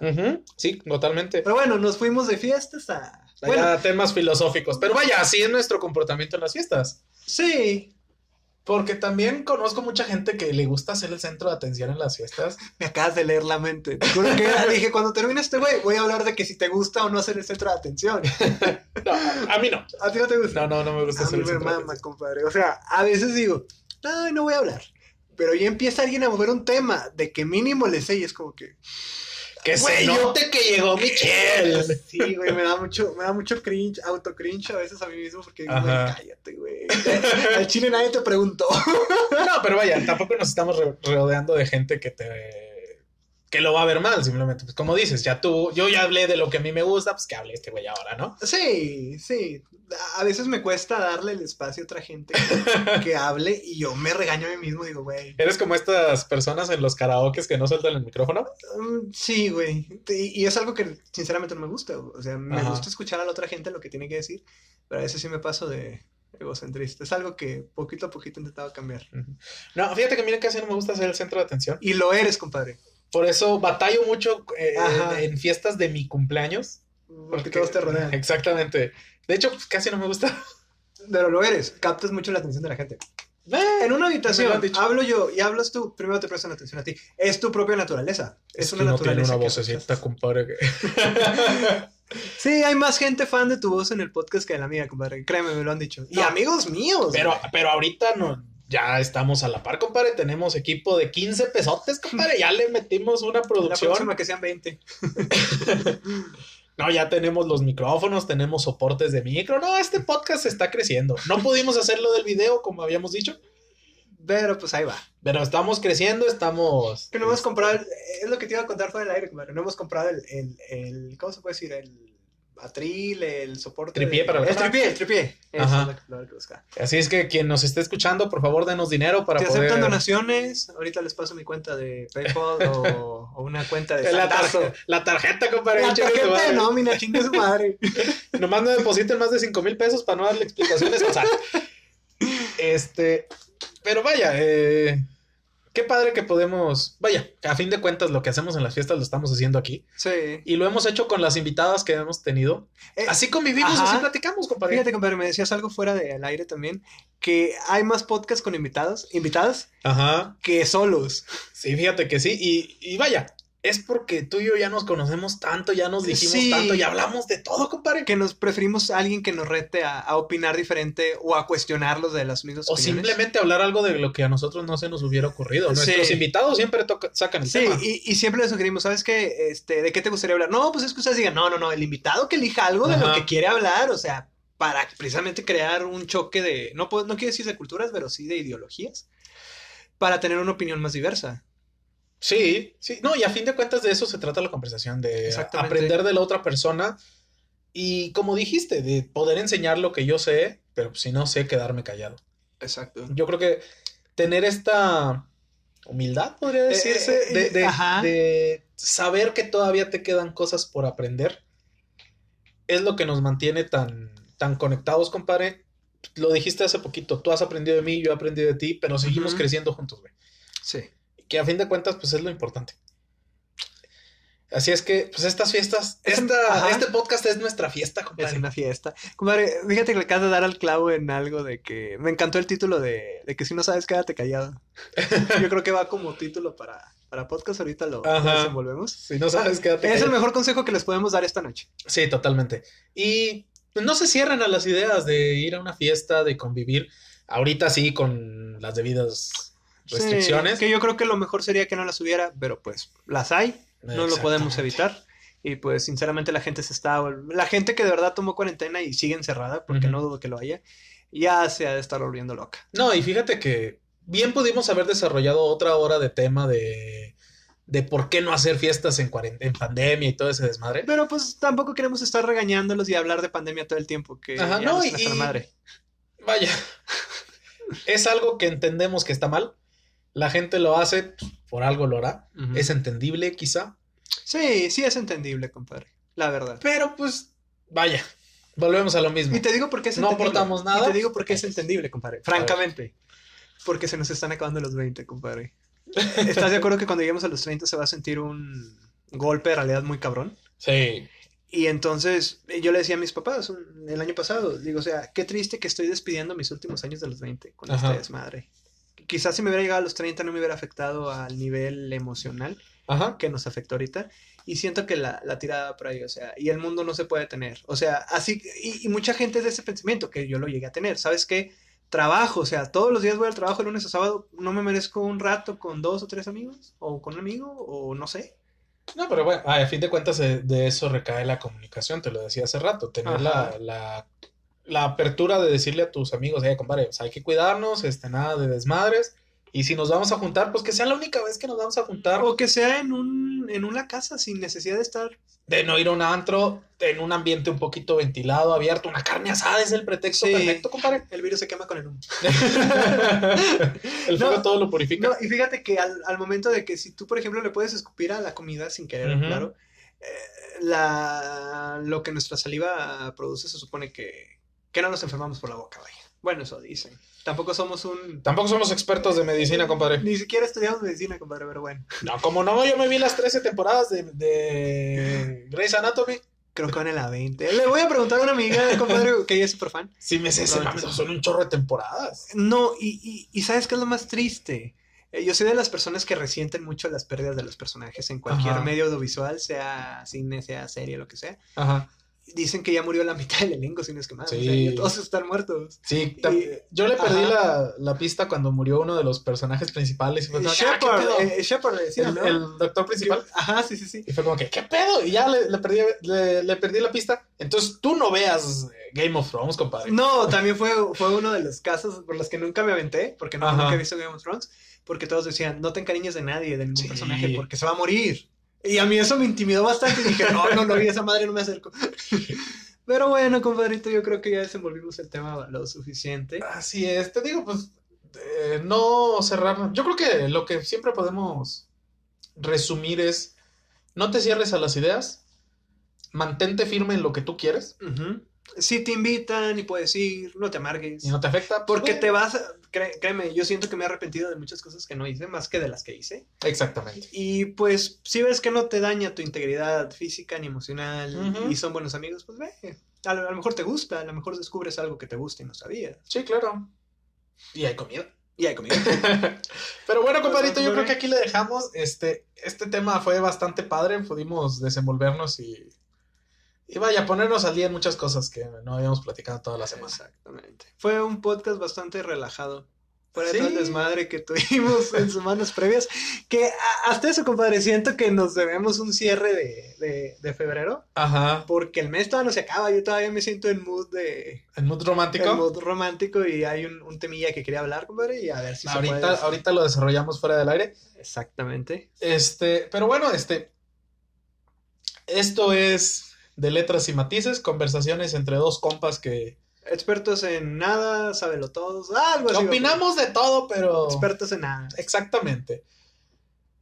Sí, totalmente. Pero bueno, nos fuimos de fiestas a... Bueno, temas filosóficos. Pero vaya, así es nuestro comportamiento en las fiestas. sí, Porque también conozco mucha gente que le gusta ser el centro de atención en las fiestas. me acabas de leer la mente. Te juro que dije, cuando termine este güey, voy a hablar de que si te gusta o no ser el centro de atención. No, a mí no. ¿A ti no te gusta? No, no, no me gusta A ser mí el me centro de mama, atención. compadre. O sea, a veces digo, ay, no voy a hablar. Pero ya empieza alguien a mover un tema de que mínimo le sé y es como que... Yo- note que llegó Michelle. Sí, güey, me da mucho, me da mucho cringe, auto cringe a veces a mí mismo porque digo, güey, cállate, güey. Al chile nadie te preguntó. No, pero vaya, tampoco nos estamos rodeando de gente que te que lo va a ver mal, simplemente. Pues como dices, ya tú, yo ya hablé de lo que a mí me gusta, pues que hable este güey ahora, ¿no? Sí, sí. A veces me cuesta darle el espacio a otra gente que hable y yo me regaño a mí mismo, digo, güey. Eres como estas personas en los karaokes que no sueltan el micrófono. mm, Sí, güey. Y, y es algo que sinceramente no me gusta. O sea, me Ajá. gusta escuchar a la otra gente lo que tiene que decir, pero a veces sí me paso de... egocentrista. Es algo que poquito a poquito he intentado cambiar. No, fíjate que miren casi no me gusta ser el centro de atención. Y lo eres, compadre. Por eso batallo mucho eh, en fiestas de mi cumpleaños. Porque todos te rodean. Exactamente. De hecho, pues, casi no me gusta. Pero lo eres. Captas mucho la atención de la gente. Eh, En una habitación, hablo yo y hablas tú, primero te prestan atención a ti. Es tu propia naturaleza. Es, Es una que uno tiene naturaleza. una vocecita, compadre. que- Sí, hay más gente fan de tu voz en el podcast que de la mía, compadre. Créeme, me lo han dicho. Y No. amigos míos. Pero, güey. pero ahorita no, ya estamos a la par, compadre. Tenemos equipo de 15 pesotes, compadre. Ya le metimos una la producción. próxima que sean 20. No, ya tenemos los micrófonos, tenemos soportes de micro. No, este podcast está creciendo. No pudimos hacerlo del video, como habíamos dicho, Pero pues ahí va. pero estamos creciendo, estamos. Que no hemos comprado, el- es lo que te iba a contar fuera del aire, compadre. No hemos comprado el, el, el ¿cómo se puede decir? El atril, el soporte. Tripié para la El tripié, el tripié. Eso Ajá. es. Así es que quien nos esté escuchando, por favor, denos dinero para Si poder. aceptan donaciones, ahorita les paso mi cuenta de PayPal o, o una cuenta de La, tarjeta, la tarjeta, compadre. La tarjeta de nómina, chingue su madre. Nomás no depositen más de 5 mil pesos para no darle explicaciones al SAT. Este, pero vaya, eh, qué padre que podemos, vaya, a fin de cuentas lo que hacemos en las fiestas lo estamos haciendo aquí Sí. y lo hemos hecho con las invitadas que hemos tenido. Eh, Así convivimos, ajá. así platicamos, compadre. Fíjate, compadre, me decías algo fuera del aire también, que hay más podcasts con invitados, invitadas, Ajá, que solos. sí, fíjate que sí, y, y vaya, es porque tú y yo ya nos conocemos tanto, ya nos dijimos Sí. tanto y hablamos de todo, compadre. Que nos preferimos a alguien que nos rete a, a opinar diferente o a cuestionarlos de las mismas O opiniones. simplemente hablar algo de lo que a nosotros no se nos hubiera ocurrido. Sí. Nuestros invitados siempre toca- sacan el Sí, tema. y, y siempre le sugerimos, ¿sabes qué? Este, ¿De qué te gustaría hablar? No, pues es que ustedes digan, no, no, no, el invitado que elija algo de lo que quiere hablar, o sea, para precisamente crear un choque de, no, puedo- no quiero decir de culturas, pero sí de ideologías, para tener una opinión más diversa. Sí, sí, no, y a fin de cuentas de eso se trata la conversación, de aprender de la otra persona y como dijiste, de poder enseñar lo que yo sé, pero si no sé, quedarme callado. Exacto. Yo creo que tener esta humildad, podría decirse, eh, de, de- ajá. de saber que todavía te quedan cosas por aprender, es lo que nos mantiene tan, tan conectados, compadre. Lo dijiste hace poquito, tú has aprendido de mí, yo he aprendido de ti, pero seguimos creciendo juntos, güey Sí. Que a fin de cuentas, pues es lo importante. Así es que, pues estas fiestas, Es- esta, este podcast es nuestra fiesta, Es compadre. una fiesta. Compadre, fíjate que le acabas de dar al clavo en algo de que me encantó el título de, de que si no sabes, quédate callado. Yo creo que va como título para, para podcast, ahorita lo, lo desenvolvemos. Si no sabes, quédate. Es el callado. mejor consejo que les podemos dar esta noche. Sí, totalmente. Y pues, no se cierren a las ideas de ir a una fiesta, de convivir. Ahorita sí, con las debidas restricciones. Sí, que yo creo que lo mejor sería que no las hubiera, pero pues las hay, no lo podemos evitar. Y pues sinceramente la gente se está, la gente que de verdad tomó cuarentena y sigue encerrada, porque no dudo que lo haya, ya se ha de estar volviendo loca. No, y fíjate que bien pudimos haber desarrollado otra hora de tema de, de por qué no hacer fiestas en, en pandemia y todo ese desmadre. Pero pues tampoco queremos estar regañándolos y hablar de pandemia todo el tiempo, que Ajá, ya no, y- madre. Vaya, es algo que entendemos que está mal. La gente lo hace, pues, por algo lo hará. Es entendible, quizá. Sí, sí es entendible, compadre, la verdad. Pero pues, vaya, volvemos a lo mismo. Y te digo por qué es No entendible. aportamos nada. Y te digo por qué es entendible, compadre. Francamente. Porque se nos están acabando los 20, compadre. ¿Estás de acuerdo que cuando lleguemos a los 30 se va a sentir un golpe de realidad muy cabrón? Sí, Y entonces eh, yo le decía a mis papás un- el año pasado, digo, o sea, qué triste que estoy despidiendo mis últimos años de los 20 con Ajá. esta desmadre. Quizás si me hubiera llegado a los 30 no me hubiera afectado al nivel emocional ajá. que nos afectó ahorita. Y siento que la, la tirada por ahí, o sea, y el mundo no se puede tener. O sea, así, y, y mucha gente es de ese pensamiento que yo lo llegué a tener. ¿Sabes qué? Trabajo, o sea, todos los días voy al trabajo, lunes a sábado, no me merezco un rato con dos o tres amigos, o con un amigo, o no sé. No, pero bueno, a fin de cuentas eh, de eso recae la comunicación, te lo decía hace rato, tener la, la apertura de decirle a tus amigos, eh, compadre, o sea, hay que cuidarnos, este, nada de desmadres, y si nos vamos a juntar, pues que sea la única vez que nos vamos a juntar, O que sea en, un, en una casa sin necesidad de estar de no ir a un antro, en un ambiente un poquito ventilado, abierto, una carne asada es el pretexto Sí. perfecto, compadre. El virus se quema con el humo. el fuego No, todo lo purifica. No, y fíjate que al, al momento de que si tú, por ejemplo, le puedes escupir a la comida sin querer, claro, eh, la, lo que nuestra saliva produce se supone que, que no nos enfermamos por la boca, vaya. Bueno, eso dicen. Tampoco somos un... Tampoco somos expertos de medicina, compadre. Ni siquiera estudiamos medicina, compadre, pero bueno. No, como no, yo me vi las 13 temporadas de, de Grey's Anatomy. Creo que van en la 20. Le voy a preguntar a una amiga, compadre, que ella es súper fan. Sí, me sé, son un chorro de temporadas. No, y, y, y ¿sabes qué es lo más triste? Eh, Yo soy de las personas que resienten mucho las pérdidas de los personajes en cualquier Ajá. medio audiovisual, sea cine, sea serie, lo que sea. Ajá. Dicen que ya murió la mitad del elenco, si no es que más. Sí. O sea, ya todos están muertos. Sí, Y- yo le perdí la, la pista cuando murió uno de los personajes principales. Y fue "Ah, ¿qué Shepard, pedo?". eh, Shepard le decía, el, ¿no? el doctor principal. Ajá, sí, sí, sí. Y fue como que, ¿qué pedo? Y ya le, le perdí, le, le perdí la pista. Entonces tú no veas eh, Game of Thrones, compadre. No, también fue, fue uno de los casos por los que nunca me aventé, porque no, nunca he visto Game of Thrones, porque todos decían, no te encariñes de nadie, de ningún Sí. personaje, porque se va a morir. Y a mí eso me intimidó bastante y dije, no, no, no, y esa madre no me acerco. Pero bueno, compadrito, yo creo que ya desenvolvimos el tema lo suficiente. Así es, te digo, pues, eh, no cerrar. Yo creo que lo que siempre podemos resumir es, no te cierres a las ideas, mantente firme en lo que tú quieres Ujú. Si te invitan y puedes ir, no te amargues. y no te afecta. pues, Porque te vas, a- cré- créeme, yo siento que me he arrepentido de muchas cosas que no hice, más que de las que hice. Exactamente. Y pues, si ves que no te daña tu integridad física ni emocional y son buenos amigos, pues ve. A lo, a lo mejor te gusta, a lo mejor descubres algo que te gusta y no sabías. Sí, claro. Y hay comida. Y hay comida. Pero bueno, compadrito, yo Pues, creo que aquí le dejamos. Este, este tema fue bastante padre, pudimos desenvolvernos y, y vaya, ponernos al día en muchas cosas que no habíamos platicado toda la semana. Exactamente. Fue un podcast bastante relajado. Fuera de Sí. todo el desmadre que tuvimos en semanas previas. Que hasta eso, compadre, siento que nos debemos un cierre de, de, de febrero. Ajá. Porque el mes todavía no se acaba. Yo todavía me siento en mood de. El mood romántico. En mood romántico y hay un, un temilla que quería hablar, compadre. Y a ver si se ahorita, puede. ahorita lo desarrollamos fuera del aire. Exactamente. Este, pero bueno, este. Esto es de letras y matices, conversaciones entre dos compas que Expertos en nada, sábelo todos. Algo así. opinamos de todo, pero. Expertos en nada. Exactamente.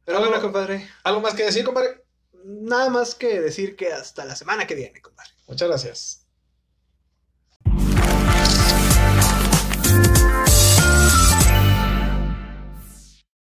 Pero Algo- bueno, compadre. ¿Algo más que decir, compadre? Nada más que decir que hasta la semana que viene, compadre. Muchas gracias.